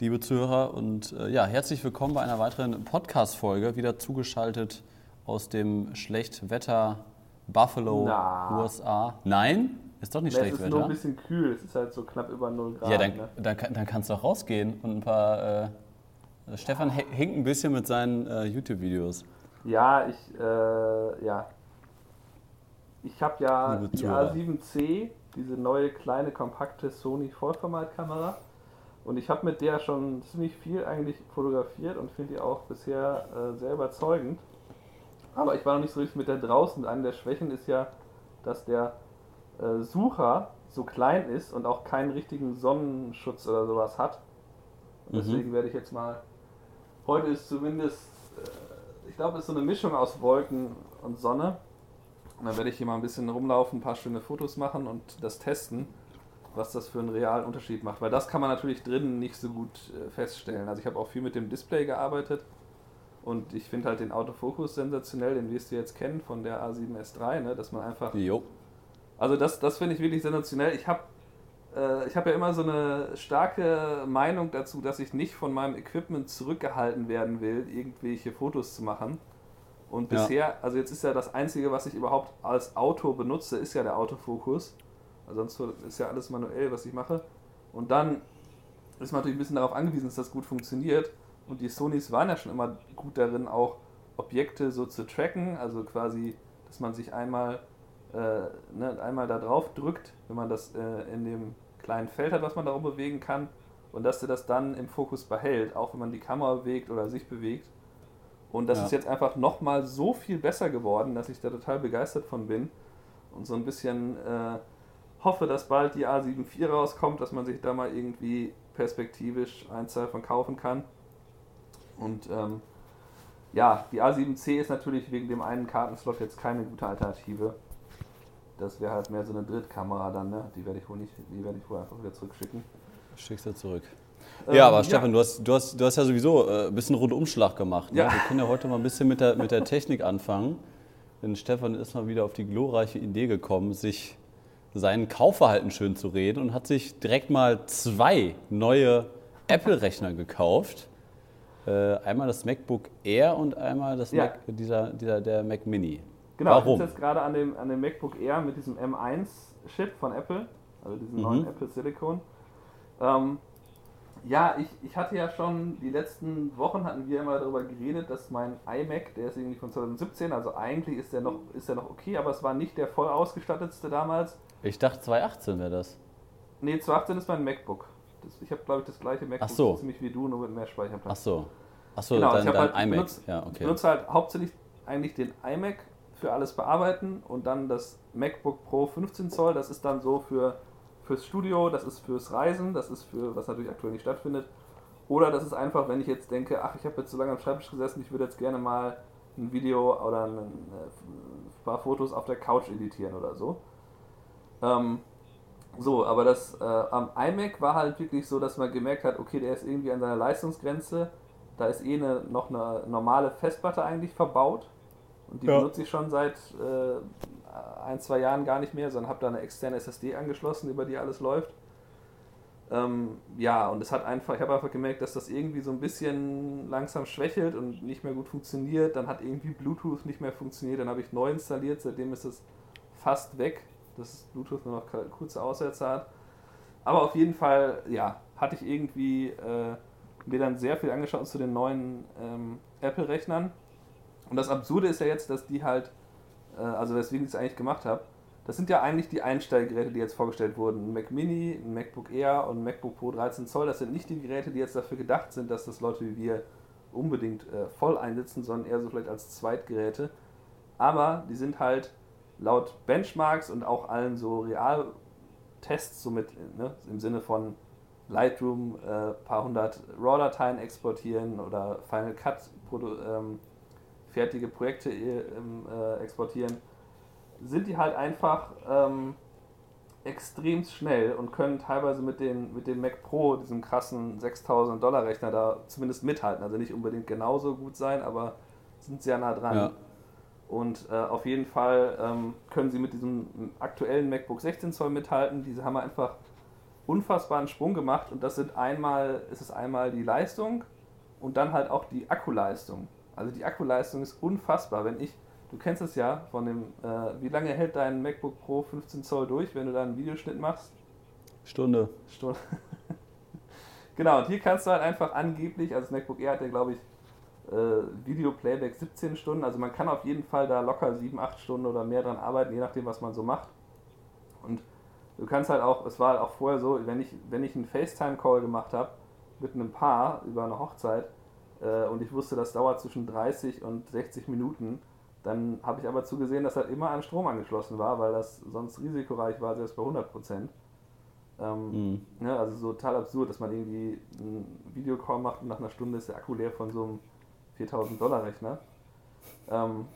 liebe Zuhörer und äh, ja, herzlich willkommen bei einer weiteren Podcast-Folge, wieder zugeschaltet aus dem Schlechtwetter Buffalo, Na. USA. Nein? Ist doch nicht Nee, es ist nur ein bisschen kühl, es ist halt so knapp über 0 Grad. ja, dann, ne? dann, dann kannst du auch rausgehen und ein paar. Äh, Stefan hinkt ein bisschen mit seinen äh, YouTube-Videos. ja ich, äh, ja. Ich habe ja die Zuhörer. A7C, diese neue kleine kompakte Sony Vollformatkamera. Und ich habe mit der schon ziemlich viel eigentlich fotografiert und finde die auch bisher äh, sehr überzeugend. Aber ich war noch nicht so richtig mit der draußen. Eine der Schwächen ist ja, dass der äh, Sucher so klein ist und auch keinen richtigen Sonnenschutz oder sowas hat. Und Mhm. deswegen werde ich jetzt mal. Heute ist zumindest, äh, ich glaube, es ist so eine Mischung aus Wolken und Sonne. Und dann werde ich hier mal ein bisschen rumlaufen, ein paar schöne Fotos machen und das testen, was das für einen realen Unterschied macht. Weil das kann man natürlich drinnen nicht so gut äh, feststellen. Also ich habe auch viel mit dem Display gearbeitet und ich finde halt den Autofokus sensationell, den wirst du jetzt kennen von der A7S3, ne? dass man einfach Jo. also das, das finde ich wirklich sensationell. Ich habe äh, ich hab ja immer so eine starke Meinung dazu, dass ich nicht von meinem Equipment zurückgehalten werden will, irgendwelche Fotos zu machen. Und Ja. bisher, also jetzt ist ja das Einzige, was ich überhaupt als Auto benutze, ist ja der Autofokus. Sonst ist ja alles manuell, was ich mache. Und dann ist man natürlich ein bisschen darauf angewiesen, dass das gut funktioniert. Und die Sonys waren ja schon immer gut darin, auch Objekte so zu tracken, also quasi, dass man sich einmal, äh, ne, einmal da drauf drückt, wenn man das äh, in dem kleinen Feld hat, was man darum bewegen kann, und dass er das dann im Fokus behält, auch wenn man die Kamera bewegt oder sich bewegt. Und das Ja. ist jetzt einfach nochmal so viel besser geworden, dass ich da total begeistert von bin und so ein bisschen äh, hoffe, dass bald die A7 IV rauskommt, dass man sich da mal irgendwie perspektivisch ein, zwei von kaufen kann. Und ähm, ja, die A7C ist natürlich wegen dem einen Kartenslot jetzt keine gute Alternative. Das wäre halt mehr so eine Drittkamera dann, ne? Die werde ich wohl nicht, die werde ich wohl einfach wieder zurückschicken. Schickst du zurück. Ähm, Ja, aber Stefan, du, hast, du, hast, du hast ja sowieso äh, ein bisschen Rundumschlag gemacht. Ne? Ja. Wir können ja heute mal ein bisschen mit der, mit der Technik anfangen. Denn Stefan ist mal wieder auf die glorreiche Idee gekommen, sich sein Kaufverhalten schön zu reden und hat sich direkt mal zwei neue Apple-Rechner gekauft. Äh, einmal das MacBook Air und einmal das Ja. Mac, dieser, dieser, der Mac Mini. Genau, Warum? ich sitze jetzt gerade an dem, an dem MacBook Air mit diesem M1-Chip von Apple, also diesem Mhm. neuen Apple Silicon. Ähm, ja, ich, ich hatte ja schon, die letzten Wochen hatten wir immer darüber geredet, dass mein iMac, der ist irgendwie von 2017, also eigentlich ist der noch, ist der noch okay, aber es war nicht der voll ausgestattetste damals. Ich dachte 2018 wäre das. Nee, 2018 ist mein MacBook. Das, ich habe, glaube ich, das gleiche MacBook, Ach so. ziemlich wie du, nur mit mehr Speicherplatz. Ach so. Ach so, Genau, dein, ich halt iMac. benutzt- ja, Ich okay. benutze halt hauptsächlich eigentlich den iMac für alles bearbeiten und dann das MacBook Pro 15 Zoll, das ist dann so für fürs Studio, das ist fürs Reisen, das ist für, was natürlich aktuell nicht stattfindet. Oder das ist einfach, wenn ich jetzt denke, ach, ich habe jetzt so lange am Schreibtisch gesessen, ich würde jetzt gerne mal ein Video oder ein, ein paar Fotos auf der Couch editieren oder so. Ähm, so, aber das äh, am iMac war halt wirklich so, dass man gemerkt hat, okay, der ist irgendwie an seiner Leistungsgrenze. Da ist eh eine, noch eine normale Festplatte eigentlich verbaut. Und die Ja. benutze ich schon seit äh, ein, zwei Jahren gar nicht mehr, sondern habe da eine externe SSD angeschlossen, über die alles läuft. Ähm, ja, und es hat einfach, ich habe einfach gemerkt, dass das irgendwie so ein bisschen langsam schwächelt und nicht mehr gut funktioniert. Dann hat irgendwie Bluetooth nicht mehr funktioniert, dann habe ich neu installiert, seitdem ist es fast weg, dass Bluetooth nur noch kurze Aussätze hat. Aber auf jeden Fall, ja, hatte ich irgendwie äh, mir dann sehr viel angeschaut zu den neuen ähm, Apple-Rechnern. Und das Absurde ist ja jetzt, dass die halt, äh, also weswegen ich es eigentlich gemacht habe, das sind ja eigentlich die Einsteigegeräte, die jetzt vorgestellt wurden. Ein Mac Mini, ein MacBook Air und ein MacBook Pro 13 Zoll. Das sind nicht die Geräte, die jetzt dafür gedacht sind, dass das Leute wie wir unbedingt äh, voll einsetzen, sondern eher so vielleicht als Zweitgeräte. Aber die sind halt laut Benchmarks und auch allen so Realtests, so mit, ne, im Sinne von Lightroom äh, paar hundert RAW-Dateien exportieren oder Final Cut ähm, fertige Projekte äh, ähm, äh, exportieren, sind die halt einfach ähm, extrem schnell und können teilweise mit, den, mit dem Mac Pro, diesem krassen 6000 Dollar Rechner, da zumindest mithalten. Also nicht unbedingt genauso gut sein, aber sind sehr nah dran. Ja. Und äh, auf jeden Fall ähm, können sie mit diesem aktuellen MacBook 16 Zoll mithalten. Diese haben einfach unfassbaren Sprung gemacht und das sind einmal, ist es einmal die Leistung und dann halt auch die Akkuleistung. Also die Akkuleistung ist unfassbar. Wenn ich, du kennst es ja von dem, äh, wie lange hält dein MacBook Pro 15 Zoll durch, wenn du da einen Videoschnitt machst? Stunde. Stunde. genau, und hier kannst du halt einfach angeblich, also das MacBook Air hat ja glaube ich äh, Video Playback 17 Stunden, also man kann auf jeden Fall da locker 7, 8 Stunden oder mehr dran arbeiten, je nachdem was man so macht. Und du kannst halt auch, es war halt auch vorher so, wenn ich, wenn ich einen FaceTime-Call gemacht habe mit einem Paar über eine Hochzeit äh, und ich wusste, das dauert zwischen 30 und 60 Minuten, dann habe ich aber zugesehen, dass halt immer an Strom angeschlossen war, weil das sonst risikoreich war, selbst bei 100 Prozent. Ähm, mhm. ne, also so total absurd, dass man irgendwie einen Videocall macht und nach einer Stunde ist der Akku leer von so einem 4000 Dollar Rechner. Ähm,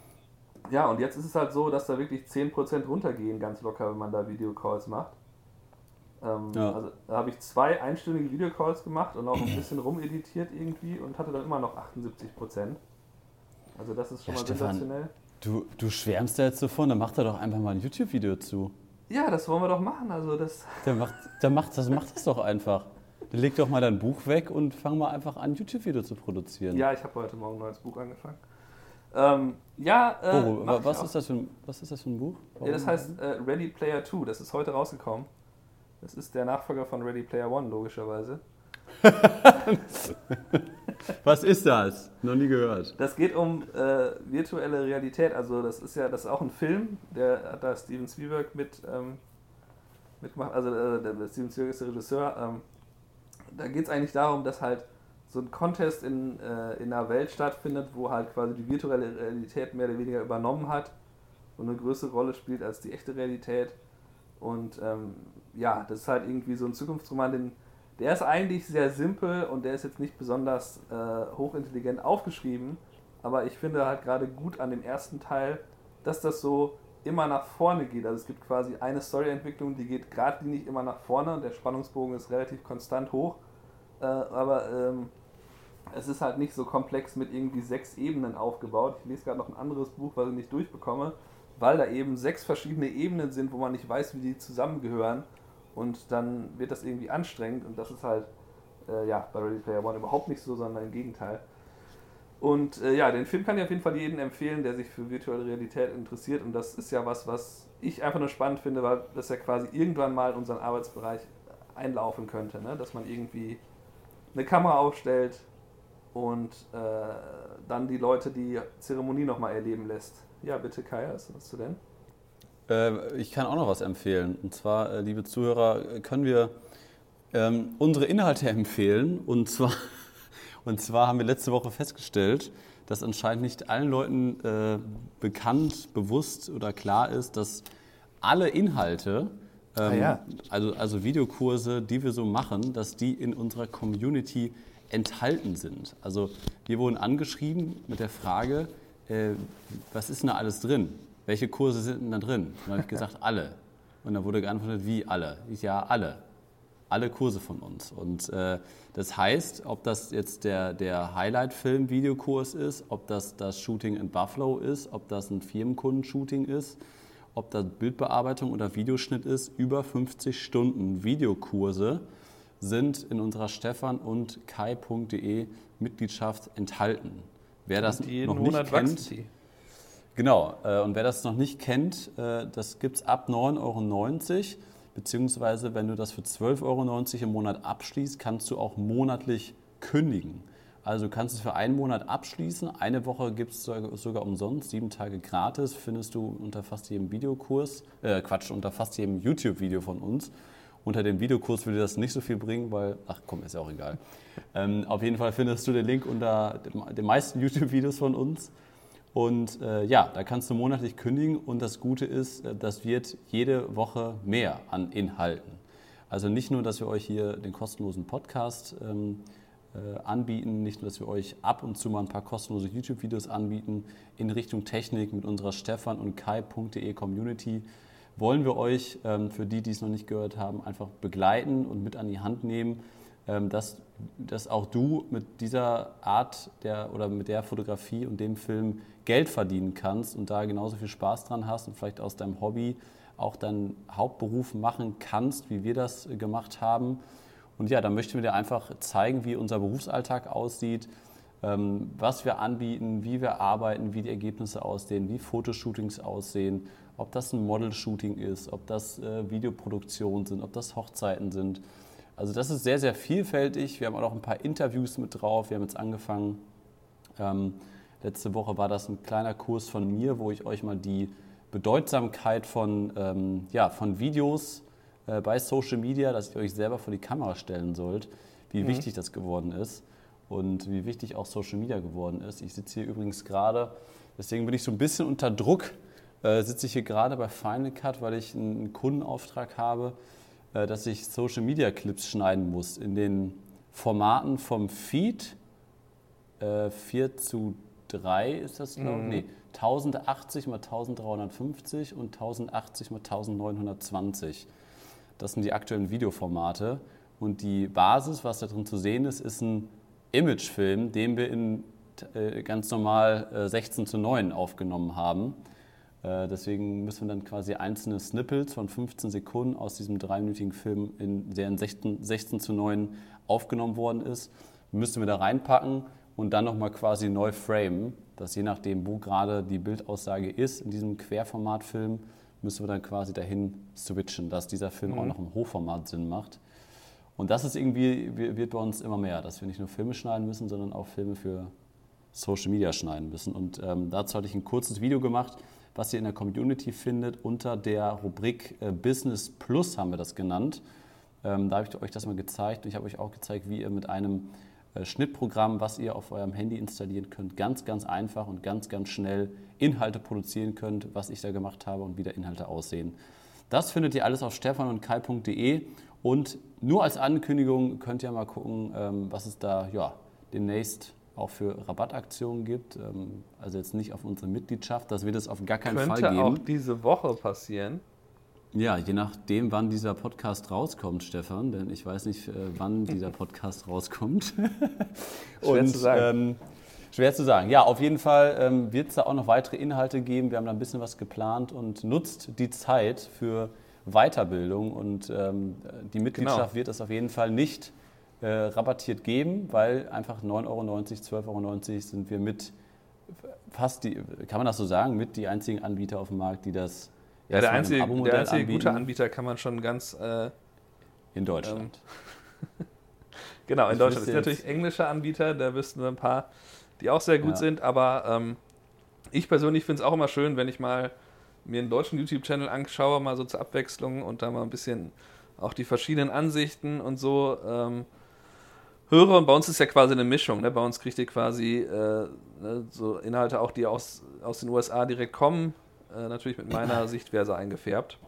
ja, und jetzt ist es halt so, dass da wirklich 10% runtergehen, ganz locker, wenn man da Videocalls macht. Ähm, ja. Also da habe ich zwei einstündige Videocalls gemacht und auch ein bisschen rumeditiert irgendwie und hatte dann immer noch 78%. Also das ist schon ja, mal Stefan, sensationell. Du, du schwärmst da jetzt so von, dann macht er doch einfach mal ein YouTube-Video zu. Ja, das wollen wir doch machen. Also das dann macht, dann macht, das, macht das doch einfach. Dann leg doch mal dein Buch weg und fang mal einfach an, YouTube-Video zu produzieren. Ja, ich habe heute Morgen ein neues Buch angefangen. Ähm, ja, äh, oh, was, ist das für ein, was ist das für ein Buch? Ja, das heißt äh, Ready Player 2, das ist heute rausgekommen. Das ist der Nachfolger von Ready Player 1, logischerweise. was ist das? Noch nie gehört. Das geht um äh, virtuelle Realität. Also das ist ja, das ist auch ein Film, der hat da Steven Spielberg mit ähm, mitgemacht. Also äh, der Steven Spielberg ist der Regisseur. Ähm, da geht es eigentlich darum, dass halt so ein Contest in, äh, in einer Welt stattfindet, wo halt quasi die virtuelle Realität mehr oder weniger übernommen hat und eine größere Rolle spielt als die echte Realität. Und ähm, ja, das ist halt irgendwie so ein Zukunftsroman, den, der ist eigentlich sehr simpel und der ist jetzt nicht besonders äh, hochintelligent aufgeschrieben, aber ich finde halt gerade gut an dem ersten Teil, dass das so immer nach vorne geht. Also es gibt quasi eine Storyentwicklung, die geht geradlinig immer nach vorne und der Spannungsbogen ist relativ konstant hoch. Äh, aber ähm, es ist halt nicht so komplex mit irgendwie sechs Ebenen aufgebaut. Ich lese gerade noch ein anderes Buch, was ich nicht durchbekomme, weil da eben sechs verschiedene Ebenen sind, wo man nicht weiß, wie die zusammengehören. Und dann wird das irgendwie anstrengend und das ist halt äh, ja, bei Ready Player One überhaupt nicht so, sondern im Gegenteil. Und äh, ja, den Film kann ich auf jeden Fall jedem empfehlen, der sich für virtuelle Realität interessiert. Und das ist ja was, was ich einfach nur spannend finde, weil das ja quasi irgendwann mal in unseren Arbeitsbereich einlaufen könnte. Ne? Dass man irgendwie eine Kamera aufstellt, und äh, dann die Leute die Zeremonie nochmal erleben lässt. Ja, bitte Kai, was hast du denn? Äh, ich kann auch noch was empfehlen. Und zwar, äh, liebe Zuhörer, können wir ähm, unsere Inhalte empfehlen. Und zwar, und zwar haben wir letzte Woche festgestellt, dass anscheinend nicht allen Leuten äh, bekannt, bewusst oder klar ist, dass alle Inhalte, ähm, ah, ja. also, also Videokurse, die wir so machen, dass die in unserer Community enthalten sind. Also wir wurden angeschrieben mit der Frage, äh, was ist denn da alles drin? Welche Kurse sind denn da drin? Und dann habe ich gesagt, alle. Und dann wurde geantwortet, wie alle? Ich, ja, alle. Alle Kurse von uns. Und äh, das heißt, ob das jetzt der, der Highlight-Film-Videokurs ist, ob das das Shooting in Buffalo ist, ob das ein Firmenkundenshooting ist, ob das Bildbearbeitung oder Videoschnitt ist, über 50 Stunden Videokurse sind in unserer Stefan- und kai.de Mitgliedschaft enthalten. Wer das noch nicht kennt, genau, äh, und wer das noch nicht kennt, äh, das gibt es ab 9,90 Euro, beziehungsweise wenn du das für 12,90 Euro im Monat abschließt, kannst du auch monatlich kündigen. Also du kannst es für einen Monat abschließen, eine Woche gibt es sogar umsonst, sieben Tage gratis, findest du unter fast jedem Videokurs, äh Quatsch, unter fast jedem YouTube-Video von uns. Unter dem Videokurs würde das nicht so viel bringen, weil, ach komm, ist ja auch egal. Ähm, auf jeden Fall findest du den Link unter den meisten YouTube-Videos von uns. Und äh, ja, da kannst du monatlich kündigen und das Gute ist, äh, das wird jede Woche mehr an Inhalten. Also nicht nur, dass wir euch hier den kostenlosen Podcast ähm, äh, anbieten, nicht nur, dass wir euch ab und zu mal ein paar kostenlose YouTube-Videos anbieten in Richtung Technik mit unserer Stefan und Kai.de Community, wollen wir euch, ähm, für die, die es noch nicht gehört haben, einfach begleiten und mit an die Hand nehmen, dass, dass auch du mit dieser Art der, oder mit der Fotografie und dem Film Geld verdienen kannst und da genauso viel Spaß dran hast und vielleicht aus deinem Hobby auch deinen Hauptberuf machen kannst, wie wir das gemacht haben. Und ja, dann möchten wir dir einfach zeigen, wie unser Berufsalltag aussieht, ähm, was wir anbieten, wie wir arbeiten, wie die Ergebnisse aussehen, wie Fotoshootings aussehen, ob das ein Model-Shooting ist, ob das äh, Videoproduktionen sind, ob das Hochzeiten sind. Also das ist sehr, sehr vielfältig. Wir haben auch noch ein paar Interviews mit drauf. Wir haben jetzt angefangen, ähm, letzte Woche war das ein kleiner Kurs von mir, wo ich euch mal die Bedeutsamkeit von, ähm, ja, von Videos äh, bei Social Media, dass ihr euch selber vor die Kamera stellen sollt, wie mhm. wichtig das geworden ist und wie wichtig auch Social Media geworden ist. Ich sitze hier übrigens gerade, deswegen bin ich so ein bisschen unter Druck, äh, sitze ich hier gerade bei Final Cut, weil ich einen Kundenauftrag habe, dass ich Social Media Clips schneiden muss in den Formaten vom Feed äh, 4 zu 3 ist das, glaube ich. Mhm. Nee, 1080 mal 1350 und 1080 mal 1920. Das sind die aktuellen Videoformate. Und die Basis, was da drin zu sehen ist, ist ein Imagefilm, den wir in äh, ganz normal äh, 16 zu 9 aufgenommen haben. Äh, deswegen müssen wir dann quasi einzelne Snippets von 15 Sekunden aus diesem dreiminütigen Film, in, der in 16, 16 zu 9 aufgenommen worden ist, müssen wir da reinpacken und dann nochmal quasi neu framen, dass je nachdem, wo gerade die Bildaussage ist in diesem Querformatfilm, müssen wir dann quasi dahin switchen, dass dieser Film mhm. auch noch im Hochformat Sinn macht. Und das ist irgendwie, wird bei uns immer mehr, dass wir nicht nur Filme schneiden müssen, sondern auch Filme für Social Media schneiden müssen. Und ähm, dazu hatte ich ein kurzes Video gemacht, was ihr in der Community findet, unter der Rubrik äh, Business Plus haben wir das genannt. Ähm, da habe ich euch das mal gezeigt und ich habe euch auch gezeigt, wie ihr mit einem äh, Schnittprogramm, was ihr auf eurem Handy installieren könnt, ganz, ganz einfach und ganz, ganz schnell Inhalte produzieren könnt, was ich da gemacht habe und wie da Inhalte aussehen. Das findet ihr alles auf stefanundkai.de und nur als Ankündigung könnt ihr mal gucken, ähm, was es da ja, demnächst auch für Rabattaktionen gibt. Ähm, also jetzt nicht auf unsere Mitgliedschaft, das wird es auf gar keinen Könnte Fall geben. Könnte auch diese Woche passieren. Ja, je nachdem, wann dieser Podcast rauskommt, Stefan, denn ich weiß nicht, äh, wann dieser Podcast rauskommt. schwer Und, zu sagen. Ähm, schwer zu sagen. Ja, auf jeden Fall ähm, wird es da auch noch weitere Inhalte geben. Wir haben da ein bisschen was geplant und nutzt die Zeit für Weiterbildung. Und ähm, die Mitgliedschaft genau. wird es auf jeden Fall nicht äh, rabattiert geben, weil einfach 9,90 Euro, 12,90 Euro sind wir mit fast die, kann man das so sagen, mit die einzigen Anbieter auf dem Markt, die das ja, der einzige, der einzige gute Anbieter kann man schon ganz. Äh, in Deutschland. Ähm, genau, in ich Deutschland. Es sind natürlich englische Anbieter, da wüssten wir ein paar, die auch sehr gut ja. sind, aber ähm, ich persönlich finde es auch immer schön, wenn ich mal mir einen deutschen YouTube-Channel anschaue, mal so zur Abwechslung und da mal ein bisschen auch die verschiedenen Ansichten und so ähm, höre. Und bei uns ist ja quasi eine Mischung. Ne? Bei uns kriegt ihr quasi äh, ne, so Inhalte auch, die aus, aus den USA direkt kommen äh, natürlich mit meiner Sichtweise eingefärbt.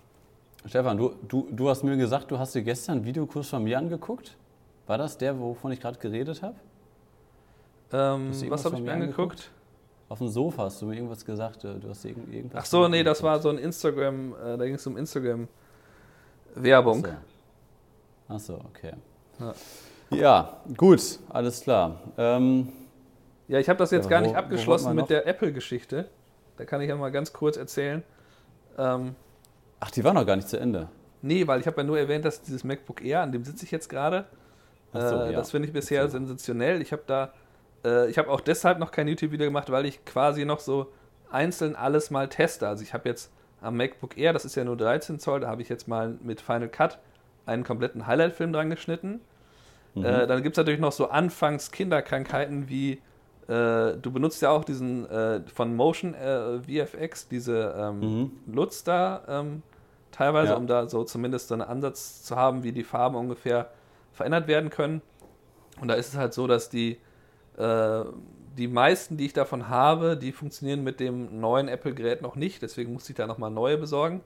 Stefan, du, du, du hast mir gesagt, du hast dir gestern einen Videokurs von mir angeguckt. War das der, wovon ich gerade geredet habe? Ähm, was habe ich mir angeguckt? angeguckt? Auf dem Sofa hast du mir irgendwas gesagt. Du hast irgendwas Ach so, nee, das war so ein Instagram, äh, da ging es um Instagram-Werbung. Ach, so. Ach so, okay. Ja. Ja. gut, alles klar. Ähm, ja, ich habe das jetzt ja, gar nicht abgeschlossen mit der Apple-Geschichte. Da kann ich ja mal ganz kurz erzählen. Ähm, Ach, die war noch gar nicht zu Ende. Nee, weil ich habe ja nur erwähnt, dass dieses MacBook Air, an dem sitze ich jetzt gerade, so, äh, ja. das finde ich bisher so. sensationell. Ich habe da, äh, ich habe auch deshalb noch kein YouTube-Video gemacht, weil ich quasi noch so einzeln alles mal teste. Also ich habe jetzt am MacBook Air, das ist ja nur 13 Zoll, da habe ich jetzt mal mit Final Cut einen kompletten Highlight-Film dran geschnitten. Mhm. Äh, dann gibt es natürlich noch so Anfangs-Kinderkrankheiten wie äh, du benutzt ja auch diesen äh, von Motion äh, VFX, diese ähm, mhm. Lutz da ähm, teilweise, ja. um da so zumindest so einen Ansatz zu haben, wie die Farben ungefähr verändert werden können. Und da ist es halt so, dass die, äh, die meisten, die ich davon habe, die funktionieren mit dem neuen Apple-Gerät noch nicht, deswegen musste ich da nochmal neue besorgen.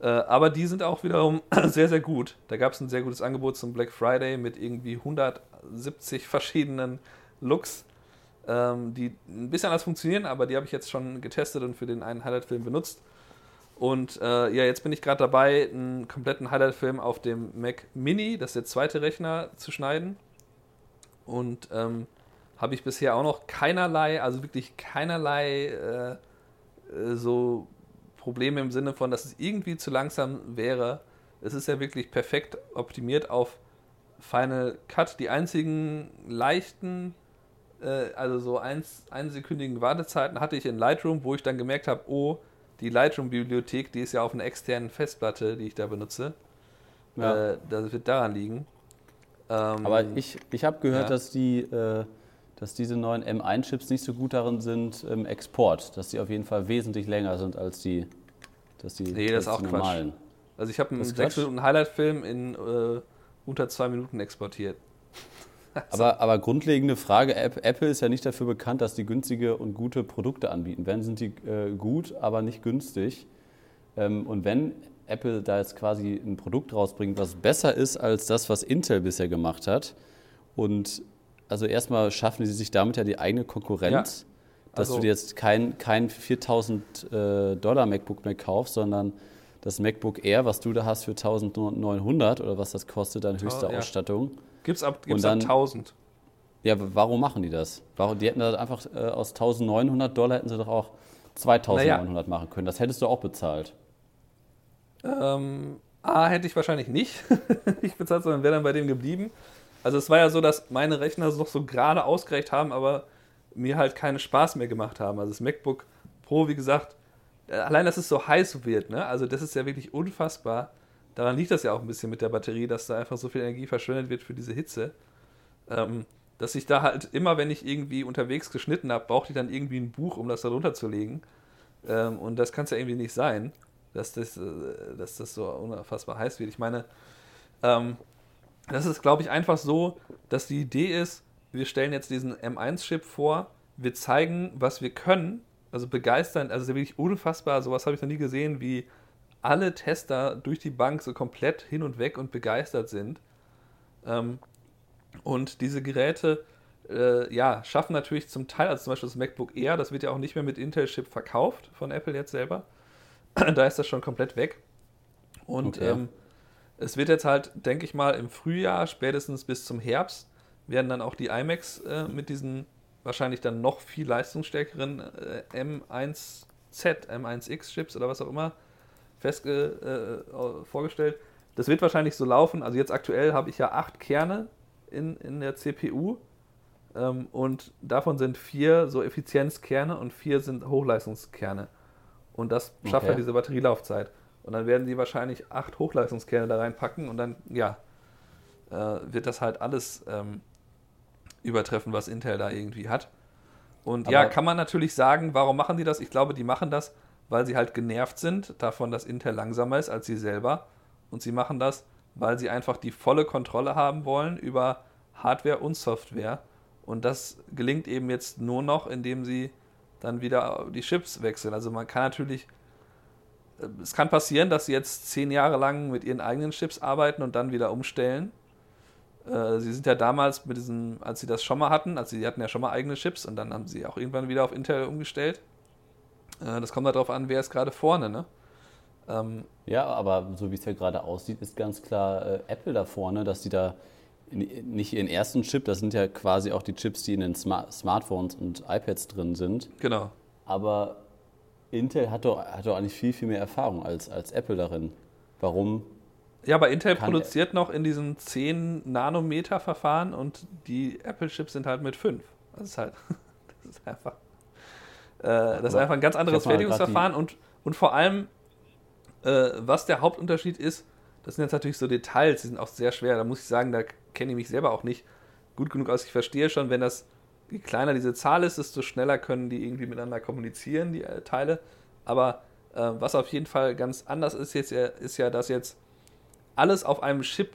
Äh, aber die sind auch wiederum sehr, sehr gut. Da gab es ein sehr gutes Angebot zum Black Friday mit irgendwie 170 verschiedenen Looks ähm, die ein bisschen anders funktionieren, aber die habe ich jetzt schon getestet und für den einen Highlight-Film benutzt. Und äh, ja, jetzt bin ich gerade dabei, einen kompletten Highlight-Film auf dem Mac Mini, das ist der zweite Rechner, zu schneiden. Und ähm, habe ich bisher auch noch keinerlei, also wirklich keinerlei äh, äh so Probleme im Sinne von, dass es irgendwie zu langsam wäre. Es ist ja wirklich perfekt optimiert auf Final Cut. Die einzigen leichten, äh, also so eins, einsekündigen Wartezeiten hatte ich in Lightroom, wo ich dann gemerkt habe, oh, die Lightroom-Bibliothek, die ist ja auf einer externen Festplatte, die ich da benutze. Ja. Äh, das wird daran liegen. Ähm, Aber ich, ich habe gehört, ja. dass, die, äh, dass diese neuen M1-Chips nicht so gut darin sind im Export, dass die auf jeden Fall wesentlich länger sind als die, dass die, nee, das ist auch normalen. Quatsch. Also ich habe einen 6 Minuten Highlight-Film in äh, unter zwei Minuten exportiert. aber, aber grundlegende Frage, Apple ist ja nicht dafür bekannt, dass die günstige und gute Produkte anbieten. Wenn sind die äh, gut, aber nicht günstig. Ähm, und wenn Apple da jetzt quasi ein Produkt rausbringt, was besser ist als das, was Intel bisher gemacht hat. Und also erstmal schaffen sie sich damit ja die eigene Konkurrenz, ja, also dass du dir jetzt kein, kein 4000 äh, Dollar MacBook mehr kaufst, sondern das MacBook Air, was du da hast, für 1900 oder was das kostet, deine höchste ja. Ausstattung. Gibt es ab, gibt's dann, ab 1000. Ja, warum machen die das? Warum, die hätten das einfach äh, aus 1900 Dollar hätten sie doch auch 2900 naja. machen können. Das hättest du auch bezahlt. Ähm, A, hätte ich wahrscheinlich nicht. ich bezahlt, sondern wäre dann bei dem geblieben. Also es war ja so, dass meine Rechner noch so gerade ausgereicht haben, aber mir halt keinen Spaß mehr gemacht haben. Also das MacBook Pro, wie gesagt, äh, allein, dass es so heiß wird, ne? Also das ist ja wirklich unfassbar. Daran liegt das ja auch ein bisschen mit der Batterie, dass da einfach so viel Energie verschwendet wird für diese Hitze. Ähm, dass ich da halt immer, wenn ich irgendwie unterwegs geschnitten habe, brauchte ich dann irgendwie ein Buch, um das da drunter zu legen. Ähm, und das kann es ja irgendwie nicht sein dass das, äh, dass das so unfassbar heiß wird. Ich meine, ähm, das ist, glaube ich, einfach so, dass die Idee ist, wir stellen jetzt diesen M1-Chip vor, wir zeigen, was wir können, also begeistern, also wirklich unfassbar, sowas habe ich noch nie gesehen, wie alle Tester durch die Bank so komplett hin und weg und begeistert sind. Ähm, und diese Geräte, äh, ja, schaffen natürlich zum Teil, also zum Beispiel das MacBook Air, das wird ja auch nicht mehr mit Intel-Chip verkauft von Apple jetzt selber, da ist das schon komplett weg. Und okay. ähm, es wird jetzt halt, denke ich mal, im Frühjahr, spätestens bis zum Herbst, werden dann auch die iMacs äh, mit diesen wahrscheinlich dann noch viel leistungsstärkeren äh, M1Z, M1X Chips oder was auch immer festge äh, vorgestellt. Das wird wahrscheinlich so laufen. Also jetzt aktuell habe ich ja acht Kerne in, in der CPU ähm, und davon sind vier so Effizienzkerne und vier sind Hochleistungskerne. Und das schafft okay. halt diese Batterielaufzeit. Und dann werden die wahrscheinlich acht Hochleistungskerne da reinpacken und dann, ja, äh, wird das halt alles ähm, übertreffen, was Intel da irgendwie hat. Und Aber ja, kann man natürlich sagen, warum machen die das? Ich glaube, die machen das, weil sie halt genervt sind davon, dass Intel langsamer ist als sie selber. Und sie machen das, weil sie einfach die volle Kontrolle haben wollen über Hardware und Software. Und das gelingt eben jetzt nur noch, indem sie dann wieder die Chips wechseln. Also man kann natürlich, äh, es kann passieren, dass sie jetzt zehn Jahre lang mit ihren eigenen Chips arbeiten und dann wieder umstellen. Äh, sie sind ja damals mit diesem, als sie das schon mal hatten, also sie hatten ja schon mal eigene Chips und dann haben sie auch irgendwann wieder auf Intel umgestellt. Äh, das kommt darauf an, wer ist gerade vorne, ne? Ähm, ja, aber so wie es ja gerade aussieht, ist ganz klar äh, Apple da vorne, dass die da nicht ihren ersten Chip, das sind ja quasi auch die Chips, die in den Smart Smartphones und iPads drin sind. Genau. Aber Intel hat doch, hat doch eigentlich viel, viel mehr Erfahrung als, als Apple darin. Warum? Ja, aber Intel produziert noch in diesem 10-Nanometer-Verfahren und die Apple-Chips sind halt mit 5. Das ist halt, das ist einfach, äh, das ist einfach ein ganz anderes Fertigungsverfahren und, und vor allem, äh, was der Hauptunterschied ist, das sind jetzt natürlich so Details, die sind auch sehr schwer. Da muss ich sagen, da kenne ich mich selber auch nicht gut genug aus. Ich verstehe schon, wenn das, je kleiner diese Zahl ist, desto schneller können die irgendwie miteinander kommunizieren, die äh, Teile. Aber äh, was auf jeden Fall ganz anders ist jetzt, ist ja, dass jetzt alles auf einem Chip,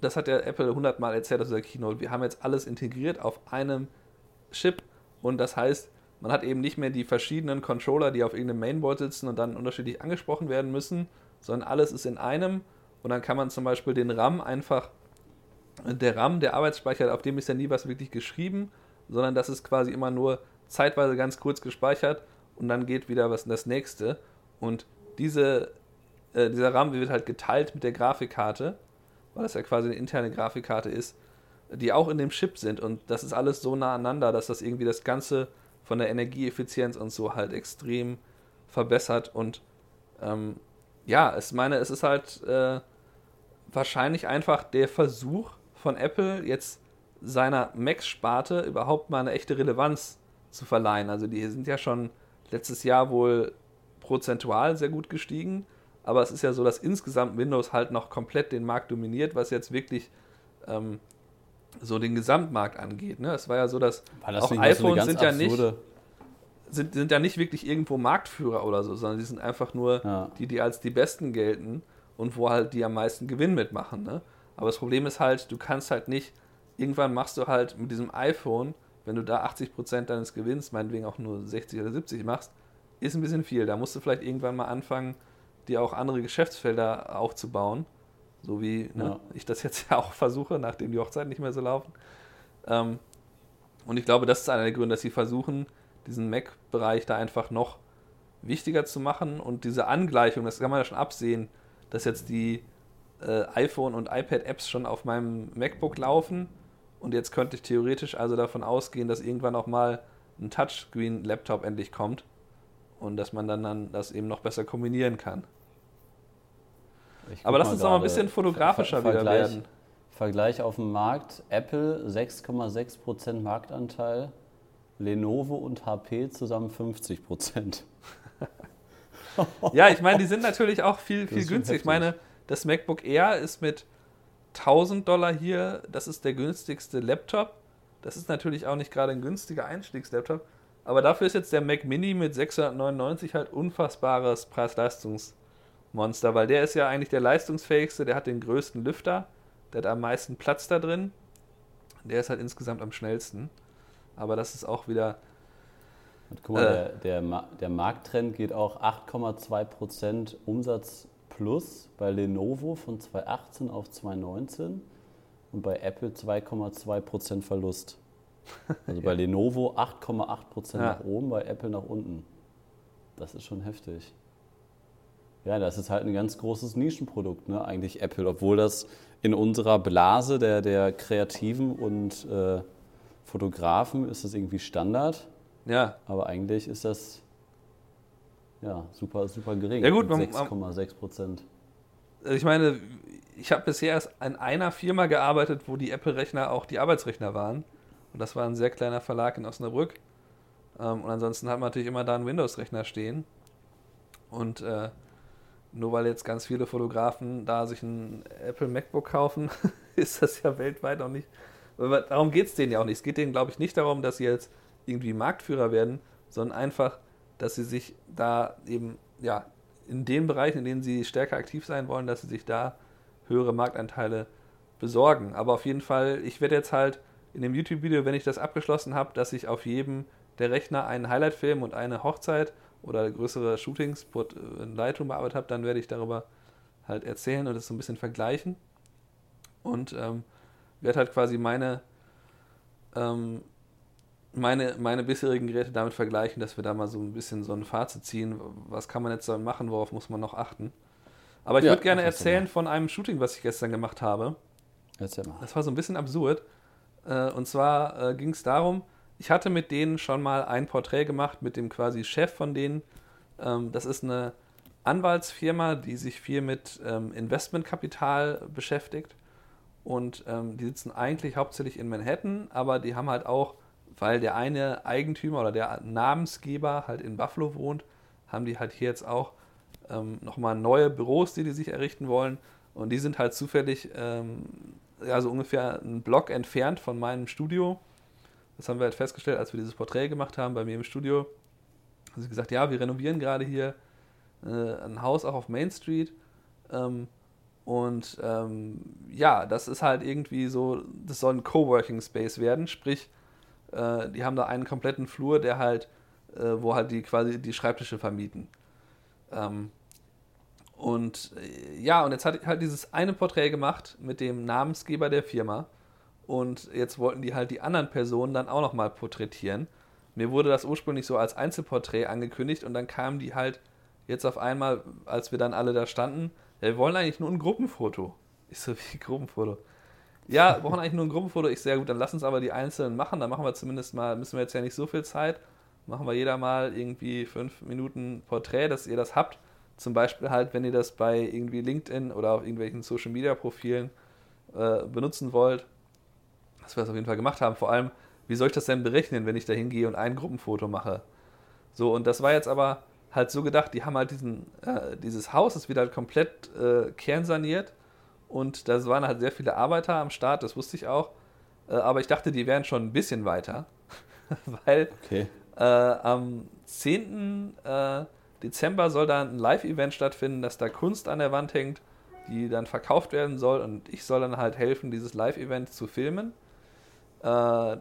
das hat ja Apple hundertmal erzählt aus der Keynote, wir haben jetzt alles integriert auf einem Chip und das heißt, man hat eben nicht mehr die verschiedenen Controller, die auf irgendeinem Mainboard sitzen und dann unterschiedlich angesprochen werden müssen, sondern alles ist in einem und dann kann man zum Beispiel den RAM einfach, der RAM, der Arbeitsspeicher, auf dem ist ja nie was wirklich geschrieben, sondern das ist quasi immer nur zeitweise ganz kurz gespeichert und dann geht wieder was in das nächste. Und diese, äh, dieser RAM wird halt geteilt mit der Grafikkarte, weil das ja quasi eine interne Grafikkarte ist, die auch in dem Chip sind. Und das ist alles so nah aneinander, dass das irgendwie das Ganze von der Energieeffizienz und so halt extrem verbessert und ähm, ja, ich meine, es ist halt äh, wahrscheinlich einfach der Versuch von Apple, jetzt seiner Mac-Sparte überhaupt mal eine echte Relevanz zu verleihen. Also die sind ja schon letztes Jahr wohl prozentual sehr gut gestiegen, aber es ist ja so, dass insgesamt Windows halt noch komplett den Markt dominiert, was jetzt wirklich ähm, so den Gesamtmarkt angeht. Ne? Es war ja so, dass das auch iPhones sind ja nicht sind, sind ja nicht wirklich irgendwo Marktführer oder so, sondern die sind einfach nur ja. die, die als die Besten gelten und wo halt die am meisten Gewinn mitmachen. Ne? Aber das Problem ist halt, du kannst halt nicht, irgendwann machst du halt mit diesem iPhone, wenn du da 80% deines Gewinns, meinetwegen auch nur 60 oder 70 machst, ist ein bisschen viel. Da musst du vielleicht irgendwann mal anfangen, dir auch andere Geschäftsfelder aufzubauen. So wie ne, ja. ich das jetzt ja auch versuche, nachdem die Hochzeiten nicht mehr so laufen. Ähm, und ich glaube, das ist einer der Gründe, dass sie versuchen, diesen Mac-Bereich da einfach noch wichtiger zu machen und diese Angleichung, das kann man ja schon absehen, dass jetzt die äh, iPhone- und iPad-Apps schon auf meinem MacBook laufen und jetzt könnte ich theoretisch also davon ausgehen, dass irgendwann auch mal ein Touchscreen-Laptop endlich kommt und dass man dann, dann das eben noch besser kombinieren kann. Aber lass uns noch mal ein bisschen fotografischer Ver Ver wieder werden. Vergleich auf dem Markt: Apple 6,6% Marktanteil, Lenovo und HP zusammen 50 Prozent. ja, ich meine, die sind natürlich auch viel, viel günstig. Ich meine, das MacBook Air ist mit 1000 Dollar hier, das ist der günstigste Laptop. Das ist natürlich auch nicht gerade ein günstiger Einstiegslaptop. Aber dafür ist jetzt der Mac Mini mit 699 halt unfassbares Preis-Leistungsmonster, weil der ist ja eigentlich der leistungsfähigste, der hat den größten Lüfter, der hat am meisten Platz da drin. Der ist halt insgesamt am schnellsten. Aber das ist auch wieder. Und guck mal, äh, der, der, der Markttrend geht auch 8,2% Umsatz plus bei Lenovo von 2018 auf 2019 und bei Apple 2,2% Verlust. Also bei Lenovo 8,8% ja. nach oben, bei Apple nach unten. Das ist schon heftig. Ja, das ist halt ein ganz großes Nischenprodukt, ne? eigentlich Apple, obwohl das in unserer Blase der, der Kreativen und äh, Fotografen ist das irgendwie Standard. Ja. Aber eigentlich ist das ja super, super gering. Ja gut, 6,6 Prozent. Also ich meine, ich habe bisher erst an einer Firma gearbeitet, wo die Apple-Rechner auch die Arbeitsrechner waren. Und das war ein sehr kleiner Verlag in Osnabrück. Ähm, und ansonsten hat man natürlich immer da einen Windows-Rechner stehen. Und äh, nur weil jetzt ganz viele Fotografen da sich ein Apple MacBook kaufen, ist das ja weltweit noch nicht Darum geht es denen ja auch nicht. Es geht denen, glaube ich, nicht darum, dass sie jetzt irgendwie Marktführer werden, sondern einfach, dass sie sich da eben, ja, in den Bereichen, in denen sie stärker aktiv sein wollen, dass sie sich da höhere Marktanteile besorgen. Aber auf jeden Fall, ich werde jetzt halt in dem YouTube-Video, wenn ich das abgeschlossen habe, dass ich auf jedem der Rechner einen Highlight-Film und eine Hochzeit oder größere Shootings in Lightroom bearbeitet habe, dann werde ich darüber halt erzählen und das so ein bisschen vergleichen. Und ähm, werde halt quasi meine, ähm, meine, meine bisherigen Geräte damit vergleichen, dass wir da mal so ein bisschen so ein Fazit ziehen. Was kann man jetzt damit machen, worauf muss man noch achten? Aber ich ja, würde gerne erzählen von einem Shooting, was ich gestern gemacht habe. Erzähl mal. Das war so ein bisschen absurd. Äh, und zwar äh, ging es darum, ich hatte mit denen schon mal ein Porträt gemacht, mit dem quasi Chef von denen. Ähm, das ist eine Anwaltsfirma, die sich viel mit ähm, Investmentkapital beschäftigt. Und ähm, die sitzen eigentlich hauptsächlich in Manhattan, aber die haben halt auch, weil der eine Eigentümer oder der Namensgeber halt in Buffalo wohnt, haben die halt hier jetzt auch ähm, nochmal neue Büros, die die sich errichten wollen. Und die sind halt zufällig, ähm, ja, so ungefähr einen Block entfernt von meinem Studio. Das haben wir halt festgestellt, als wir dieses Porträt gemacht haben bei mir im Studio. Haben sie gesagt, ja, wir renovieren gerade hier äh, ein Haus auch auf Main Street. Ähm, und ähm, ja, das ist halt irgendwie so, das soll ein Coworking Space werden, sprich, äh, die haben da einen kompletten Flur, der halt, äh, wo halt die quasi die Schreibtische vermieten. Ähm, und äh, ja, und jetzt hat halt dieses eine Porträt gemacht mit dem Namensgeber der Firma. Und jetzt wollten die halt die anderen Personen dann auch nochmal porträtieren. Mir wurde das ursprünglich so als Einzelporträt angekündigt und dann kamen die halt jetzt auf einmal, als wir dann alle da standen, ja, wir wollen eigentlich nur ein Gruppenfoto. Ich so, wie Gruppenfoto? Ja, wir brauchen eigentlich nur ein Gruppenfoto. Ich sehr gut, dann lass uns aber die einzelnen machen. Dann machen wir zumindest mal, müssen wir jetzt ja nicht so viel Zeit. Machen wir jeder mal irgendwie fünf Minuten Porträt, dass ihr das habt. Zum Beispiel halt, wenn ihr das bei irgendwie LinkedIn oder auf irgendwelchen Social Media Profilen äh, benutzen wollt, dass wir das auf jeden Fall gemacht haben. Vor allem, wie soll ich das denn berechnen, wenn ich da hingehe und ein Gruppenfoto mache? So, und das war jetzt aber halt so gedacht, die haben halt diesen, äh, dieses Haus, ist wieder halt komplett äh, kernsaniert und da waren halt sehr viele Arbeiter am Start, das wusste ich auch. Äh, aber ich dachte, die wären schon ein bisschen weiter, weil okay. Äh, am 10. Dezember soll da ein Live-Event stattfinden, dass da Kunst an der Wand hängt, die dann verkauft werden soll und ich soll dann halt helfen, dieses Live-Event zu filmen. Äh,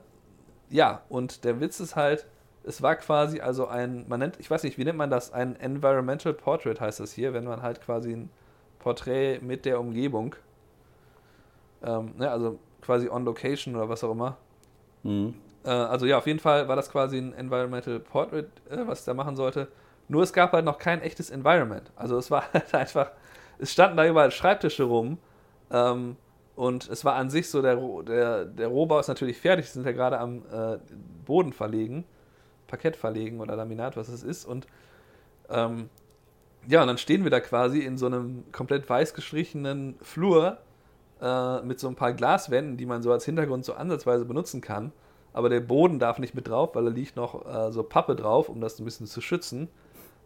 ja, und der Witz ist halt, es war quasi also ein, man nennt, ich weiß nicht, wie nennt man das? Ein Environmental Portrait heißt das hier, wenn man halt quasi ein Porträt mit der Umgebung, ähm, ne, also quasi on location oder was auch immer. Mhm. Äh, also ja, auf jeden Fall war das quasi ein Environmental Portrait, äh, was ich da machen sollte. Nur es gab halt noch kein echtes Environment. Also es war halt einfach, es standen da überall Schreibtische rum. Ähm, und es war an sich so, der, der, der Rohbau ist natürlich fertig, sind ja gerade am äh, Boden verlegen, Parkett verlegen oder Laminat, was es ist. Und ähm, ja, und dann stehen wir da quasi in so einem komplett weiß gestrichenen Flur äh, mit so ein paar Glaswänden, die man so als Hintergrund so ansatzweise benutzen kann. Aber der Boden darf nicht mit drauf, weil da liegt noch äh, so Pappe drauf, um das ein bisschen zu schützen.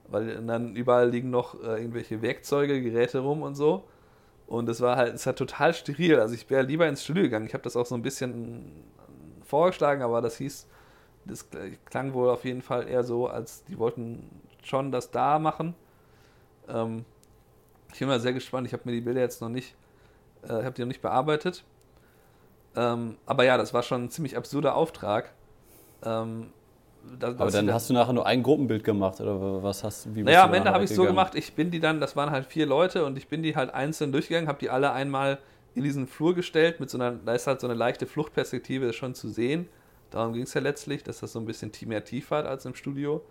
Weil dann überall liegen noch äh, irgendwelche Werkzeuge, Geräte rum und so. Und es war halt, es hat total steril. Also ich wäre lieber ins Studio gegangen. Ich habe das auch so ein bisschen vorgeschlagen, aber das hieß, das klang wohl auf jeden Fall eher so, als die wollten schon das da machen. Ähm, ich bin mal sehr gespannt. Ich habe mir die Bilder jetzt noch nicht, äh, habe die noch nicht bearbeitet. Ähm, aber ja, das war schon ein ziemlich absurder Auftrag. Ähm, da, aber dann hast du nachher nur ein Gruppenbild gemacht oder was hast du? Naja, am Ende habe ich es so gemacht, ich bin die dann, das waren halt vier Leute und ich bin die halt einzeln durchgegangen, habe die alle einmal in diesen Flur gestellt mit so einer, da ist halt so eine leichte Fluchtperspektive schon zu sehen. Darum ging es ja letztlich, dass das so ein bisschen mehr tief hat als im Studio.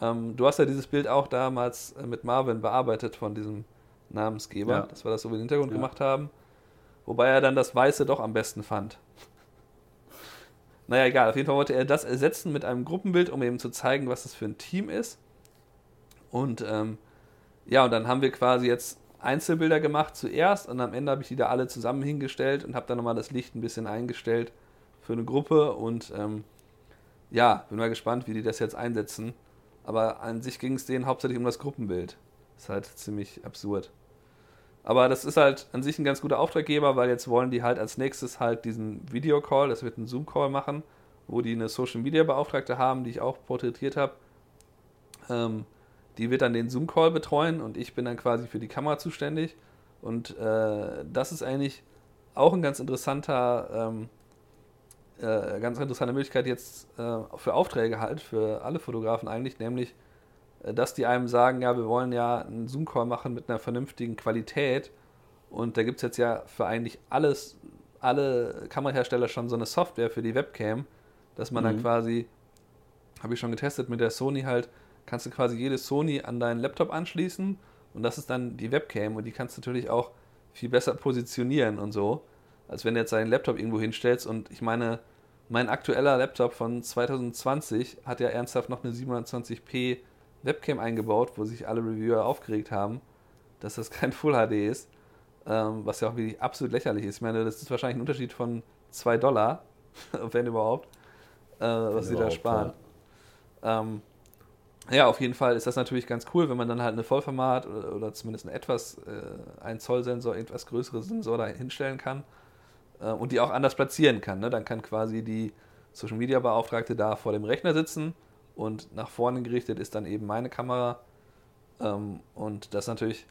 Ähm, du hast ja dieses Bild auch damals äh, mit Marvin bearbeitet von diesem Namensgeber, ja. dass wir das so in den Hintergrund ja. gemacht haben. Wobei er dann das Weiße doch am besten fand. Naja, egal. Auf jeden Fall wollte er das ersetzen mit einem Gruppenbild, um eben zu zeigen, was das für ein Team ist. Und ähm, ja, und dann haben wir quasi jetzt Einzelbilder gemacht zuerst und am Ende habe ich die da alle zusammen hingestellt und habe dann nochmal das Licht ein bisschen eingestellt für eine Gruppe und ähm, ja, bin mal gespannt, wie die das jetzt einsetzen. Aber an sich ging es denen hauptsächlich um das Gruppenbild. Ist halt ziemlich absurd. Aber das ist halt an sich ein ganz guter Auftraggeber, weil jetzt wollen die halt als nächstes halt diesen Videocall, das wird ein Zoom-Call machen, wo die eine Social-Media-Beauftragte haben, die ich auch porträtiert habe. Ähm, die wird dann den Zoom-Call betreuen und ich bin dann quasi für die Kamera zuständig. Und äh, das ist eigentlich auch ein ganz interessanter, ähm, äh, ganz interessante Möglichkeit jetzt äh, für Aufträge halt, für alle Fotografen eigentlich, nämlich dass die einem sagen, ja, wir wollen ja einen Zoom-Call machen mit einer vernünftigen Qualität. Und da gibt es jetzt ja für eigentlich alles, alle Kamerahersteller schon so eine Software für die Webcam, dass man mhm. dann quasi, habe ich schon getestet mit der Sony halt, kannst du quasi jede Sony an deinen Laptop anschließen und das ist dann die Webcam und die kannst du natürlich auch viel besser positionieren und so, als wenn du jetzt deinen Laptop irgendwo hinstellst und ich meine, mein aktueller Laptop von 2020 hat ja ernsthaft noch eine 720p Webcam eingebaut, wo sich alle Reviewer aufgeregt haben, dass das kein Full HD ist, ähm, was ja auch wirklich absolut lächerlich ist. Ich meine, das ist wahrscheinlich ein Unterschied von 2 Dollar, wenn überhaupt, äh, was sie da sparen. Ja. Ähm, ja, auf jeden Fall ist das natürlich ganz cool, wenn man dann halt eine Vollformat oder, oder zumindest einen etwas, äh, ein Zoll Sensor, etwas größere Sensor da hinstellen kann äh, und die auch anders platzieren kann. Ne? Dann kann quasi die Social Media Beauftragte da vor dem Rechner sitzen und nach vorne gerichtet ist dann eben meine Kamera. Ähm, und das ist natürlich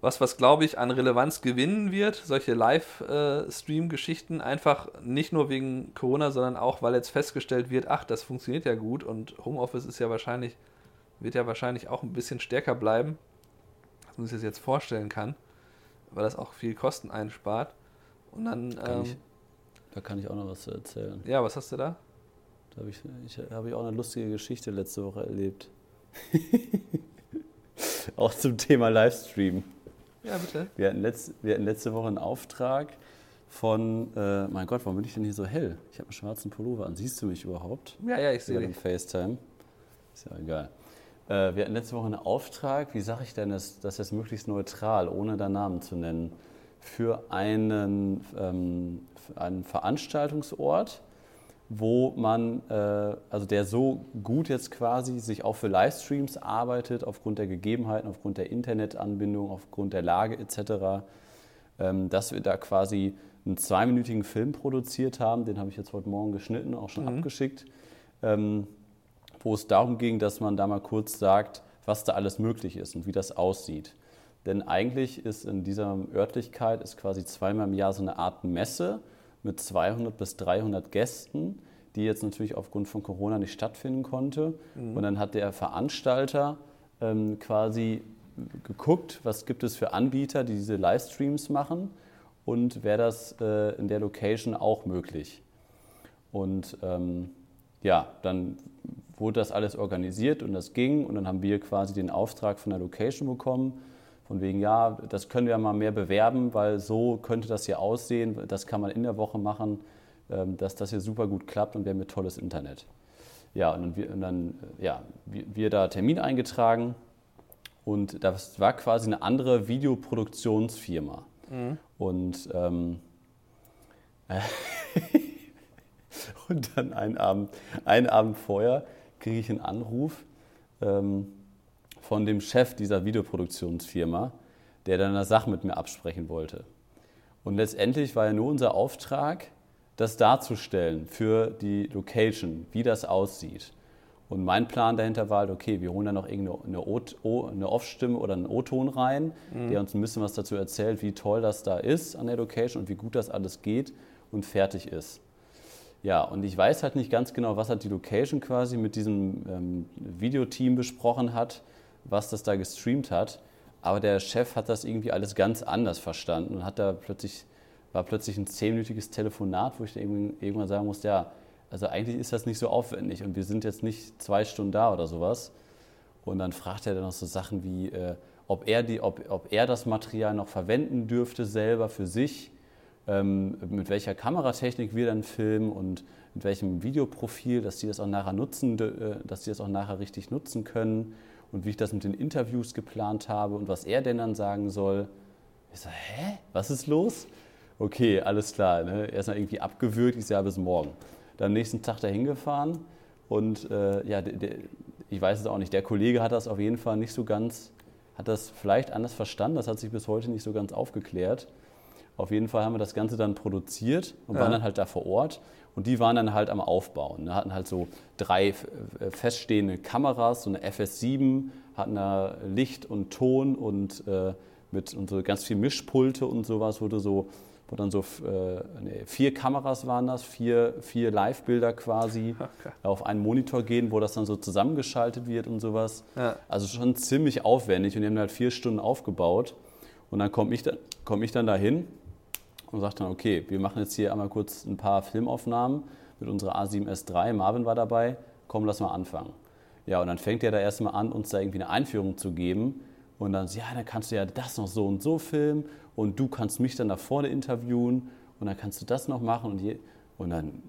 was, was glaube ich an Relevanz gewinnen wird, solche Live-Stream-Geschichten, einfach nicht nur wegen Corona, sondern auch, weil jetzt festgestellt wird, ach, das funktioniert ja gut und Homeoffice ist ja wahrscheinlich, wird ja wahrscheinlich auch ein bisschen stärker bleiben, als man sich das jetzt vorstellen kann, weil das auch viel Kosten einspart. Und dann. Ähm, ich, da kann ich auch noch was zu erzählen. Ja, was hast du da? Da habe ich, ich, hab ich auch eine lustige Geschichte letzte Woche erlebt. auch zum Thema Livestream. Ja, bitte. Wir hatten, letzt, wir hatten letzte Woche einen Auftrag von, äh, mein Gott, warum bin ich denn hier so hell? Ich habe einen schwarzen Pullover an. Siehst du mich überhaupt? Ja, ja, ich sehe dich. FaceTime. Ist ja egal. Äh, wir hatten letzte Woche einen Auftrag, wie sage ich denn das, das jetzt möglichst neutral, ohne da Namen zu nennen, für einen, ähm, für einen Veranstaltungsort, wo man, äh, also der so gut jetzt quasi sich auch für Livestreams arbeitet, aufgrund der Gegebenheiten, aufgrund der Internetanbindung, aufgrund der Lage etc., ähm, dass wir da quasi einen zweiminütigen Film produziert haben, den habe ich jetzt heute Morgen geschnitten, auch schon mhm. abgeschickt, ähm, wo es darum ging, dass man da mal kurz sagt, was da alles möglich ist und wie das aussieht. Denn eigentlich ist in dieser Örtlichkeit ist quasi zweimal im Jahr so eine Art Messe mit 200 bis 300 Gästen, die jetzt natürlich aufgrund von Corona nicht stattfinden konnte. Mhm. Und dann hat der Veranstalter ähm, quasi geguckt, was gibt es für Anbieter, die diese Livestreams machen und wäre das äh, in der Location auch möglich. Und ähm, ja, dann wurde das alles organisiert und das ging und dann haben wir quasi den Auftrag von der Location bekommen, von wegen, ja, das können wir mal mehr bewerben, weil so könnte das hier aussehen, das kann man in der Woche machen, ähm, dass das hier super gut klappt und wir haben mit tolles Internet. Ja, und dann, wir, und dann ja, wir, wir da Termin eingetragen und das war quasi eine andere Videoproduktionsfirma. Mhm. Und, ähm, und dann einen Abend, einen Abend vorher kriege ich einen Anruf ähm, von dem Chef dieser Videoproduktionsfirma, der dann eine Sache mit mir absprechen wollte. Und letztendlich war ja nur unser Auftrag, das darzustellen für die Location, wie das aussieht. Und mein Plan dahinter war halt, okay, wir holen da noch irgendeine eine Off-Stimme oder einen O-Ton rein, mhm. der uns ein bisschen was dazu erzählt, wie toll das da ist an der Location und wie gut das alles geht und fertig ist. Ja, und ich weiß halt nicht ganz genau, was hat die Location quasi mit diesem ähm, Videoteam besprochen hat, was das da gestreamt hat. Aber der Chef hat das irgendwie alles ganz anders verstanden und hat da plötzlich, war plötzlich ein zehnminütiges Telefonat, wo ich irgendwann sagen musste, ja, also eigentlich ist das nicht so aufwendig und wir sind jetzt nicht zwei Stunden da oder sowas. Und dann fragt er dann noch so Sachen wie, äh, ob, er die, ob, ob er das Material noch verwenden dürfte selber für sich, ähm, mit welcher Kameratechnik wir dann filmen und mit welchem Videoprofil, dass die das auch nachher nutzen, äh, dass die das auch nachher richtig nutzen können und wie ich das mit den Interviews geplant habe und was er denn dann sagen soll. Ich so, hä? Was ist los? Okay, alles klar. Ne? Erstmal irgendwie abgewürgt, ich sage bis morgen. Dann nächsten Tag dahin gefahren und äh, ja, der, ich weiß es auch nicht, der Kollege hat das auf jeden Fall nicht so ganz, hat das vielleicht anders verstanden, das hat sich bis heute nicht so ganz aufgeklärt. Auf jeden Fall haben wir das Ganze dann produziert und ja. waren dann halt da vor Ort. Und die waren dann halt am Aufbauen. Wir hatten halt so drei äh, feststehende Kameras, so eine FS7, hatten da Licht und Ton und äh, mit und so ganz viel Mischpulte und sowas, wo du so wo dann so äh, nee, vier Kameras waren das, vier, vier Live-Bilder quasi okay. auf einen Monitor gehen, wo das dann so zusammengeschaltet wird und sowas. Ja. Also schon ziemlich aufwendig und die haben halt vier Stunden aufgebaut. Und dann komme ich, da, komm ich dann dahin und sage dann, okay, wir machen jetzt hier einmal kurz ein paar Filmaufnahmen mit unserer A7S III. Marvin war dabei, komm, lass mal anfangen. Ja, und dann fängt er da erstmal an, uns da irgendwie eine Einführung zu geben. Und dann, ja, dann kannst du ja das noch so und so filmen und du kannst mich dann da vorne interviewen und dann kannst du das noch machen und, je, und dann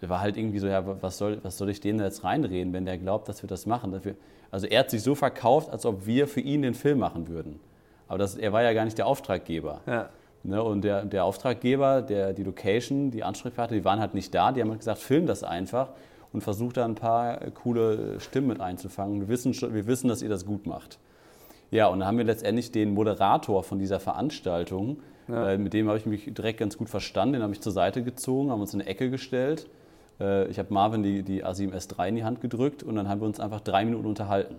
war halt irgendwie so, ja, was soll, was soll ich denen da jetzt reinreden, wenn der glaubt, dass wir das machen? Wir, also er hat sich so verkauft, als ob wir für ihn den Film machen würden. Aber das, er war ja gar nicht der Auftraggeber. Ja. Ne, und der, der Auftraggeber, der, die Location, die Ansprechpartner, die waren halt nicht da. Die haben halt gesagt, film das einfach und versucht da ein paar coole Stimmen mit einzufangen. Wir wissen, wir wissen, dass ihr das gut macht. Ja, und dann haben wir letztendlich den Moderator von dieser Veranstaltung, ja. äh, mit dem habe ich mich direkt ganz gut verstanden, den habe ich zur Seite gezogen, haben uns in eine Ecke gestellt. Äh, ich habe Marvin die, die A7S3 in die Hand gedrückt und dann haben wir uns einfach drei Minuten unterhalten.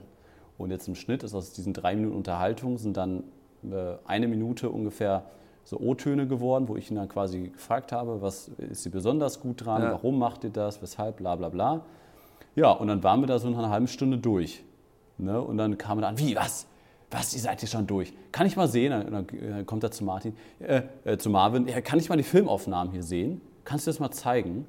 Und jetzt im Schnitt ist aus diesen drei Minuten Unterhaltung sind dann äh, eine Minute ungefähr so O-Töne geworden, wo ich ihn dann quasi gefragt habe, was ist sie besonders gut dran, ja. warum macht ihr das, weshalb, bla bla bla. Ja, und dann waren wir da so eine halbe Stunde durch. Ne? Und dann kam er dann, wie, was? was, ihr seid hier schon durch. Kann ich mal sehen? Dann, dann kommt er zu Martin, äh, äh, zu Marvin, ja, kann ich mal die Filmaufnahmen hier sehen? Kannst du das mal zeigen?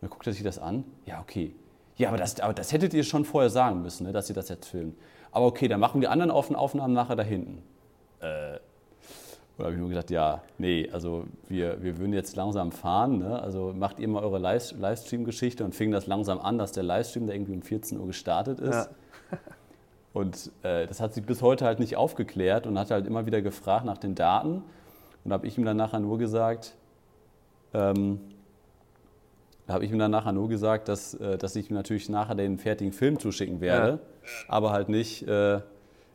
Dann guckt er sich das an. Ja, okay. Ja, aber das, aber das hättet ihr schon vorher sagen müssen, ne, dass ihr das jetzt filmt. Aber okay, dann machen die anderen Aufnahmen nachher da hinten. Äh, und habe ich nur gesagt, ja, nee, also wir, wir würden jetzt langsam fahren. Ne? Also macht ihr mal eure Livestream-Geschichte und fing das langsam an, dass der Livestream, der irgendwie um 14 Uhr gestartet ist. Ja. Und äh, das hat sich bis heute halt nicht aufgeklärt und hat halt immer wieder gefragt nach den Daten. Und da habe ich ihm dann nachher nur gesagt, ähm, habe ich ihm dann nachher nur gesagt, dass, äh, dass ich ihm natürlich nachher den fertigen Film zuschicken werde, ja. aber halt nicht, äh,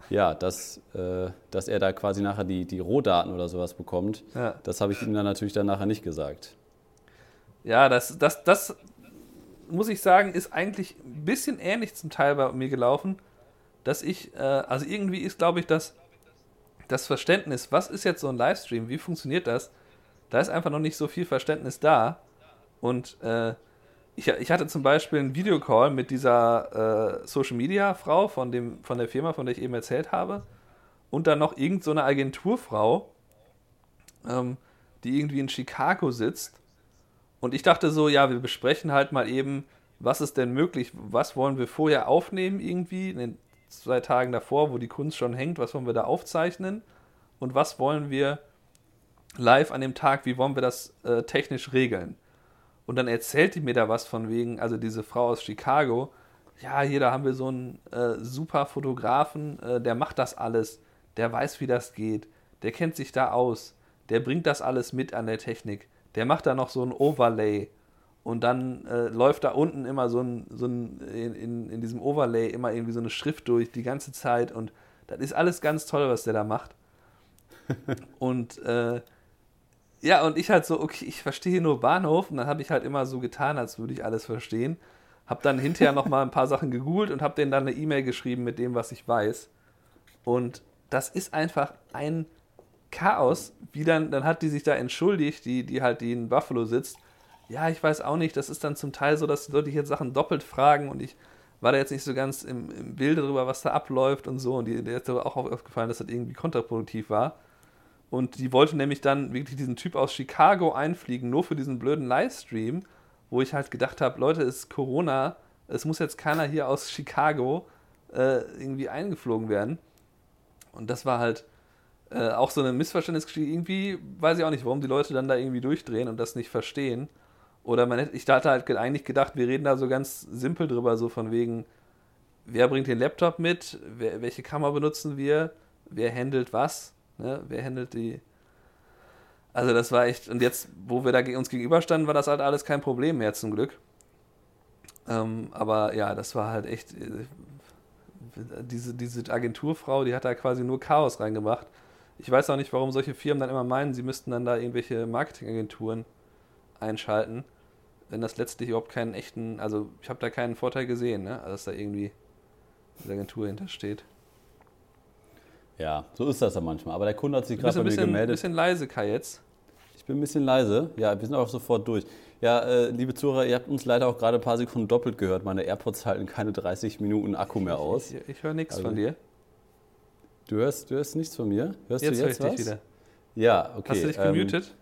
ja, dass, äh, dass er da quasi nachher die, die Rohdaten oder sowas bekommt. Ja. Das habe ich ihm dann natürlich dann nachher nicht gesagt. Ja, das, das, das muss ich sagen, ist eigentlich ein bisschen ähnlich zum Teil bei mir gelaufen, dass ich, äh, also irgendwie ist, glaube ich, das, das Verständnis, was ist jetzt so ein Livestream, wie funktioniert das, da ist einfach noch nicht so viel Verständnis da. Und äh, ich, ich, hatte zum Beispiel einen Videocall mit dieser äh, Social Media Frau von, dem, von der Firma, von der ich eben erzählt habe. Und dann noch irgendeine so Agenturfrau, ähm, die irgendwie in Chicago sitzt. Und ich dachte so, ja, wir besprechen halt mal eben, was ist denn möglich, was wollen wir vorher aufnehmen irgendwie, in den zwei Tagen davor, wo die Kunst schon hängt, was wollen wir da aufzeichnen und was wollen wir live an dem Tag, wie wollen wir das äh, technisch regeln. Und dann erzählt die mir da was von wegen, also diese Frau aus Chicago, ja, hier, da haben wir so einen äh, super Fotografen, äh, der macht das alles, der weiß, wie das geht, der kennt sich da aus, der bringt das alles mit an der Technik, der macht da noch so ein Overlay und dann äh, läuft da unten immer so ein, so ein in, in, in, diesem Overlay immer irgendwie so eine Schrift durch die ganze Zeit und das ist alles ganz toll, was der da macht. und äh, ja, und ich halt so, okay, ich verstehe nur Bahnhof und dann habe ich halt immer so getan, als würde ich alles verstehen. Hab dann hinterher nochmal ein paar Sachen gegoogelt und habe denen dann eine E-Mail geschrieben mit dem, was ich weiß. Und das ist einfach ein Chaos. Wie dann, dann hat die sich da entschuldigt, die, die halt die in Buffalo sitzt. Ja, ich weiß auch nicht. Das ist dann zum Teil so, dass die Leute hier Sachen doppelt fragen und ich war da jetzt nicht so ganz im, im Bilde darüber, was da abläuft und so. Und die, der ist aber auch aufgefallen, dass das irgendwie kontraproduktiv war. Und die wollte nämlich dann wirklich diesen Typ aus Chicago einfliegen, nur für diesen blöden Livestream, wo ich halt gedacht habe, Leute, es ist Corona, es muss jetzt keiner hier aus Chicago äh, irgendwie eingeflogen werden. Und das war halt äh, auch so eine Missverständnisgeschichte. Irgendwie weiß ich auch nicht, warum die Leute dann da irgendwie durchdrehen und das nicht verstehen. Oder man hätte, ich hatte halt eigentlich gedacht, wir reden da so ganz simpel drüber, so von wegen, wer bringt den Laptop mit, wer, welche Kamera benutzen wir, wer handelt was Ne? Wer handelt die? Also das war echt, und jetzt, wo wir da uns gegenüberstanden, war das halt alles kein Problem mehr zum Glück. Ähm, aber ja, das war halt echt, äh, diese, diese Agenturfrau, die hat da quasi nur Chaos reingebracht. Ich weiß auch nicht, warum solche Firmen dann immer meinen, sie müssten dann da irgendwelche Marketingagenturen einschalten, wenn das letztlich überhaupt keinen echten, also ich habe da keinen Vorteil gesehen, ne? dass da irgendwie eine Agentur hintersteht. Ja, so ist das ja manchmal. Aber der Kunde hat sich gerade bei mir gemeldet. Ein bisschen leise, Kai, jetzt. Ich bin ein bisschen leise. Ja, wir sind auch sofort durch. Ja, äh, liebe Zuhörer, ihr habt uns leider auch gerade ein paar Sekunden doppelt gehört. Meine AirPods halten keine 30 Minuten Akku mehr aus. Ich, ich, ich höre nichts also, von dir. Du hörst, du hörst nichts von mir? Hörst jetzt du jetzt höre ich was? dich wieder. Ja, okay. Hast du dich gemutet?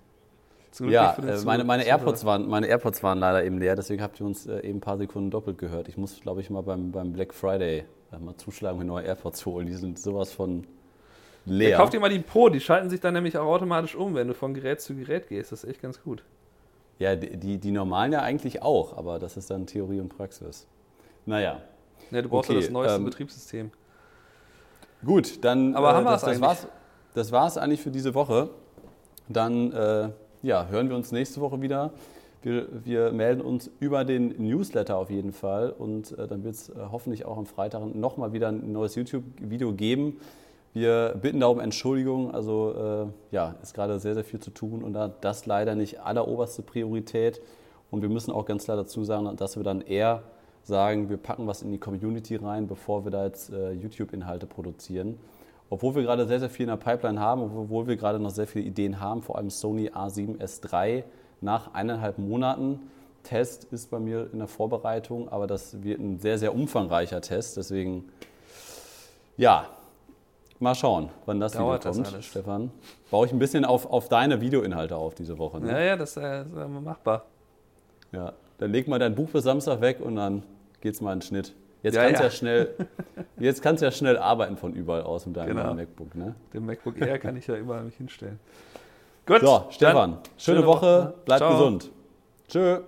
Ähm, ja, äh, meine, meine, AirPods waren, meine AirPods waren leider eben leer, deswegen habt ihr uns äh, eben ein paar Sekunden doppelt gehört. Ich muss, glaube ich, mal beim, beim Black Friday äh, mal zuschlagen, mir neue AirPods holen. Die sind sowas von leer. Ja, kauf dir mal die Pro, die schalten sich dann nämlich auch automatisch um, wenn du von Gerät zu Gerät gehst. Das ist echt ganz gut. Ja, die, die normalen ja eigentlich auch, aber das ist dann Theorie und Praxis. Naja. Ja, du brauchst okay, ja das neueste ähm, Betriebssystem. Gut, dann. Aber äh, haben wir das, das, das war's, das war's eigentlich für diese Woche. Dann äh, ja, hören wir uns nächste Woche wieder. Wir, wir, melden uns über den Newsletter auf jeden Fall und äh, dann wird es äh, hoffentlich auch am Freitag nochmal wieder ein neues YouTube-Video geben. Wir bitten darum Entschuldigung. Also äh, ja, ist gerade sehr, sehr viel zu tun und das leider nicht alleroberste Priorität. Und wir müssen auch ganz klar dazu sagen, dass wir dann eher sagen, wir packen was in die Community rein, bevor wir da jetzt äh, YouTube-Inhalte produzieren. Obwohl wir gerade sehr, sehr viel in der Pipeline haben, obwohl wir gerade noch sehr viele Ideen haben, vor allem Sony A7S3 nach eineinhalb Monaten. Test ist bei mir in der Vorbereitung, aber das wird ein sehr, sehr umfangreicher Test. Deswegen, ja, Mal schauen, wann das Dauert wieder kommt, das Stefan. Baue ich ein bisschen auf, auf deine Videoinhalte auf diese Woche. Ne? Ja, ja, das äh, ist äh, machbar. Ja, dann leg mal dein Buch bis Samstag weg und dann geht's mal in den Schnitt. Jetzt ja, kannst ja. ja schnell, jetzt kannst du ja schnell arbeiten von überall aus mit deinem genau. MacBook. Ne? Dem MacBook Air kann ich ja überall mich hinstellen. Gut. So, Stefan, schöne, schöne Woche, Woche. bleib Ciao. gesund. Tschö.